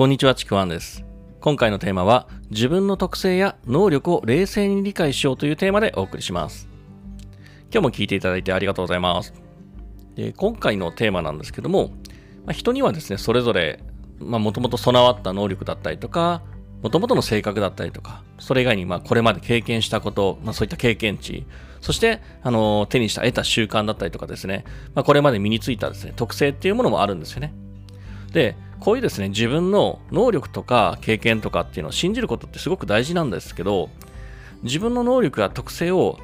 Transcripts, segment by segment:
こんにちは、ちくわんです。今回のテーマは、自分の特性や能力を冷静に理解しようというテーマでお送りします。今日も聞いていただいてありがとうございます。で今回のテーマなんですけども、まあ、人にはですね、それぞれ、まあ、もともと備わった能力だったりとか、もともとの性格だったりとか、それ以外に、まあ、これまで経験したこと、まあ、そういった経験値、そして、あの、手にした、得た習慣だったりとかですね、まあ、これまで身についたですね、特性っていうものもあるんですよね。で、こういうですね、自分の能力とか経験とかっていうのを信じることってすごく大事なんですけど、自分の能力や特性を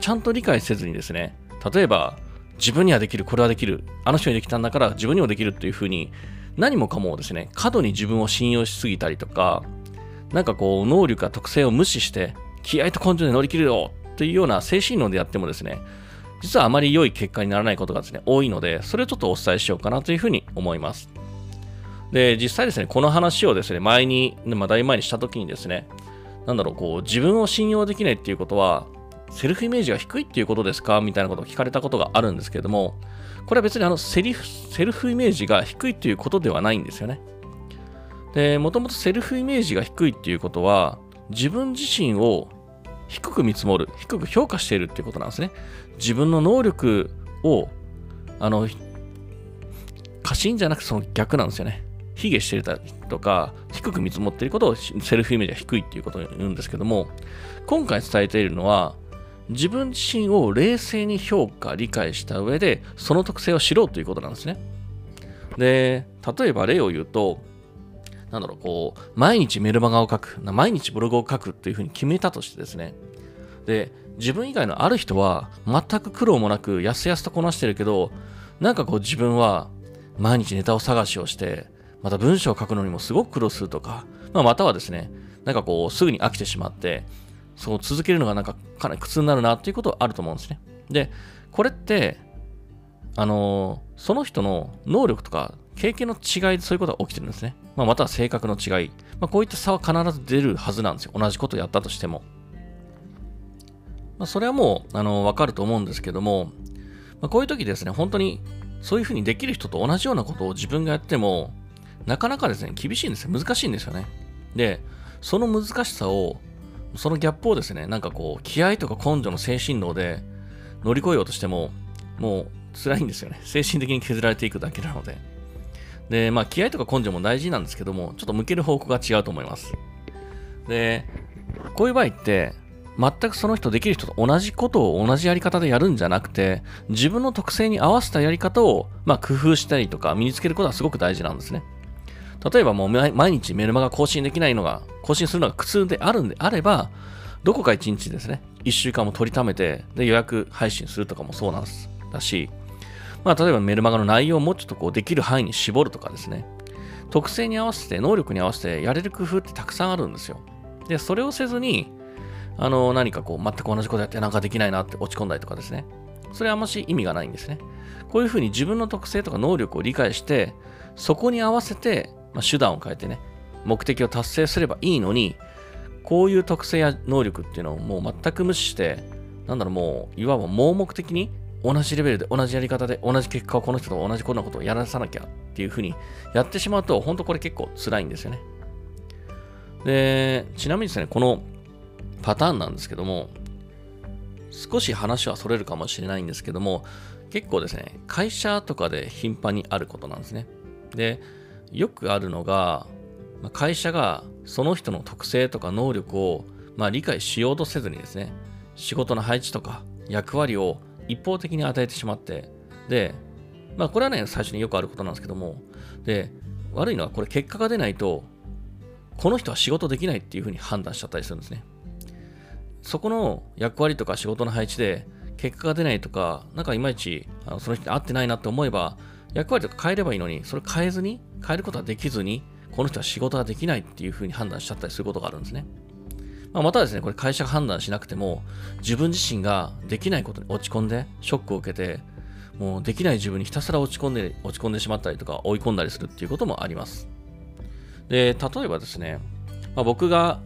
ちゃんと理解せずにですね、例えば、自分にはできる、これはできる、あの人にできたんだから自分にもできるっていうふうに、何もかもですね、過度に自分を信用しすぎたりとか、なんかこう、能力や特性を無視して、気合と根性で乗り切るよというような精神論でやってもですね、実はあまり良い結果にならないことがですね、多いので、それをちょっとお伝えしようかなというふうに思います。で、実際ですね、この話をですね、前に、まあ、だいぶ前にしたときにですね、なんだろう、こう、自分を信用できないっていうことは、セルフイメージが低いっていうことですか？みたいなことを聞かれたことがあるんですけれども、これは別にあのセリフセルフイメージが低いっていうことではないんですよね。で、もともとセルフイメージが低いっていうことは、自分自身を低く見積もる、低く評価しているっていうことなんですね。自分の能力を、あの、過信じゃなくその逆なんですよね。卑下してたとか、低く見積もっていることをセルフイメージが低いっていうことを言うんですけども、今回伝えているのは、自分自身を冷静に評価、理解した上で、その特性を知ろうということなんですね。で、例えば例を言うと、なんだろう、こう、毎日メルマガを書く、毎日ブログを書くっていうふうに決めたとしてですね、で、自分以外のある人は全く苦労もなく、やすやすとこなしてるけど、なんかこう自分は毎日ネタを探しをして、また文章を書くのにもすごく苦労するとか、まあ、またはですね、なんかこう、すぐに飽きてしまって、そう続けるのがなんかかなり苦痛になるなっていうことはあると思うんですね。で、これって、あのーその人の能力とか経験の違いでそういうことが起きてるんですね。まあ、または性格の違い。まあ、こういった差は必ず出るはずなんですよ。同じことをやったとしても。まあ、それはもう、あのーわかると思うんですけども、まあ、こういう時ですね、本当にそういうふうにできる人と同じようなことを自分がやっても、なかなかですね、厳しいんですよ。難しいんですよね。で、その難しさを、そのギャップをですね、なんかこう、気合とか根性の精神論で乗り越えようとしても、もう辛いんですよね。精神的に削られていくだけなので。で、まあ、気合とか根性も大事なんですけども、ちょっと向ける方向が違うと思います。で、こういう場合って、全くその人できる人と同じことを同じやり方でやるんじゃなくて、自分の特性に合わせたやり方を、まあ、工夫したりとか身につけることはすごく大事なんですね。例えばもう毎日メルマガ更新できないのが、更新するのが苦痛であるんであれば、どこか一日ですね、一週間も取りためて、で予約配信するとかもそうなんです。だし、まあ例えばメルマガの内容をもうちょっとこうできる範囲に絞るとかですね、特性に合わせて、能力に合わせてやれる工夫ってたくさんあるんですよ。で、それをせずに、あの、何かこう、全く同じことやってなんかできないなって落ち込んだりとかですね。それはあんまし意味がないんですね。こういうふうに自分の特性とか能力を理解して、そこに合わせて、まあ、手段を変えてね、目的を達成すればいいのに、こういう特性や能力っていうのをもう全く無視して、なんだろう、もう、いわば盲目的に同じレベルで同じやり方で同じ結果をこの人と同じことのことをやらさなきゃっていうふうにやってしまうと、本当これ結構辛いんですよね。で、ちなみにですね、このパターンなんですけども、少し話はそれるかもしれないんですけども、結構ですね、会社とかで頻繁にあることなんですね。で、よくあるのが、まあ会社がその人の特性とか能力を、まあ、理解しようとせずにですね、仕事の配置とか役割を一方的に与えてしまって、で、まあこれはね、最初によくあることなんですけども、で、悪いのはこれ結果が出ないと、この人は仕事できないっていうふうに判断しちゃったりするんですね。そこの役割とか仕事の配置で結果が出ないとか、なんかいまいちあのその人に合ってないなって思えば、役割とか変えればいいのに、それ変えずに、変えることができずに、この人は仕事ができないっていうふうに判断しちゃったりすることがあるんですね。まあ、またですね、これ会社が判断しなくても、自分自身ができないことに落ち込んで、ショックを受けて、もうできない自分にひたすら落ち込んで、落ち込んでしまったりとか、追い込んだりするっていうこともあります。で、例えばですね、まあ、僕が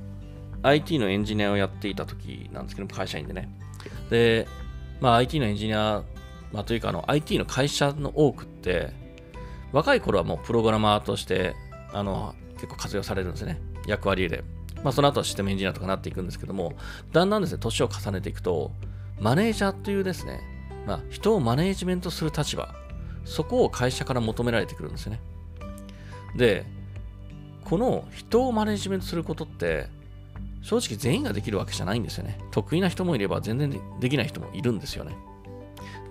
IT のエンジニアをやっていた時なんですけども、会社員でね。で、まあ、IT のエンジニア、まあ、というかあの IT の会社の多くって、若い頃はもうプログラマーとして、あの、結構活用されるんですね。役割で。まあ、その後はシステムエンジニアとかなっていくんですけども、だんだんですね、年を重ねていくと、マネージャーというですね、まあ、人をマネージメントする立場、そこを会社から求められてくるんですね。で、この人をマネージメントすることって、正直全員ができるわけじゃないんですよね。得意な人もいれば全然できない人もいるんですよね。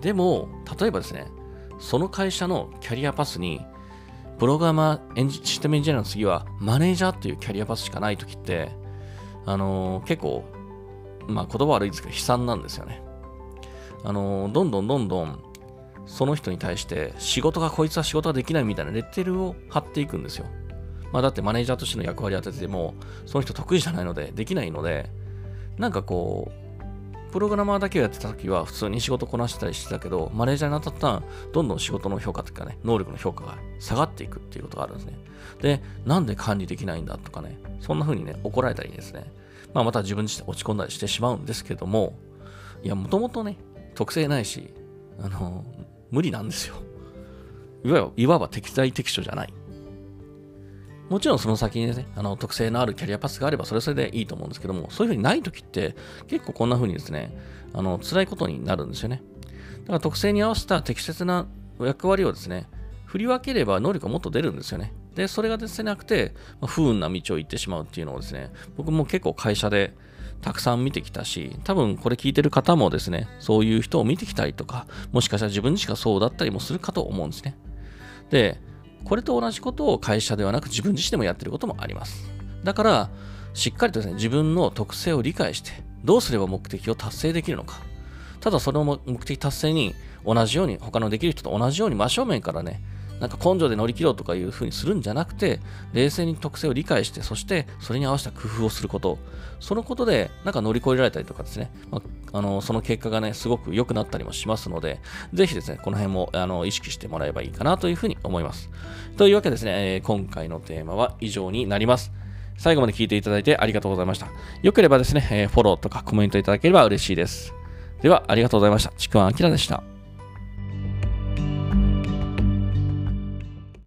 でも、例えばですね、その会社のキャリアパスに、プログラマーエンジ、システムエンジニアの次はマネージャーっていうキャリアパスしかないときって、あのー、結構、まあ言葉悪いですけど悲惨なんですよね。あのー、どんどんどんどんその人に対して仕事がこいつは仕事ができないみたいなレッテルを貼っていくんですよ。まあだってマネージャーとしての役割当てても、その人得意じゃないのでできないので、なんかこう、プログラマーだけをやってた時は普通に仕事こなしてたりしてたけど、マネージャーになった途端、どんどん仕事の評価というかね、能力の評価が下がっていくっていうことがあるんですね。で、なんで管理できないんだとかね、そんな風にね、怒られたりですね、まあまた自分自身落ち込んだりしてしまうんですけども、いや、もともとね、特性ないし、あの、無理なんですよ。いわばいわば適材適所じゃない。もちろんその先にね、あの特性のあるキャリアパスがあればそれそれでいいと思うんですけども、そういうふうにないときって結構こんなふうにですね、あの辛いことになるんですよね。だから特性に合わせた適切な役割をですね、振り分ければ能力がもっと出るんですよね。で、それがですねなくて、不運な道を行ってしまうっていうのをですね、僕も結構会社でたくさん見てきたし、多分これ聞いてる方もですね、そういう人を見てきたりとか、もしかしたら自分自身がそうだったりもするかと思うんですね。で、これと同じことを会社ではなく自分自身でもやってることもあります。だから、しっかりとですね、自分の特性を理解して、どうすれば目的を達成できるのか。ただその目的達成に同じように、他のできる人と同じように真正面からね、なんか根性で乗り切ろうとかいう風にするんじゃなくて、冷静に特性を理解して、そしてそれに合わせた工夫をすること、そのことでなんか乗り越えられたりとかですね、まあ、あのその結果がね、すごく良くなったりもしますので、ぜひですね、この辺もあの意識してもらえばいいかなというふうに思います。というわけですね、えー、今回のテーマは以上になります。最後まで聞いていただいてありがとうございました。よければですね、えー、フォローとかコメントいただければ嬉しいです。では、ありがとうございました。ちくわあきらでした。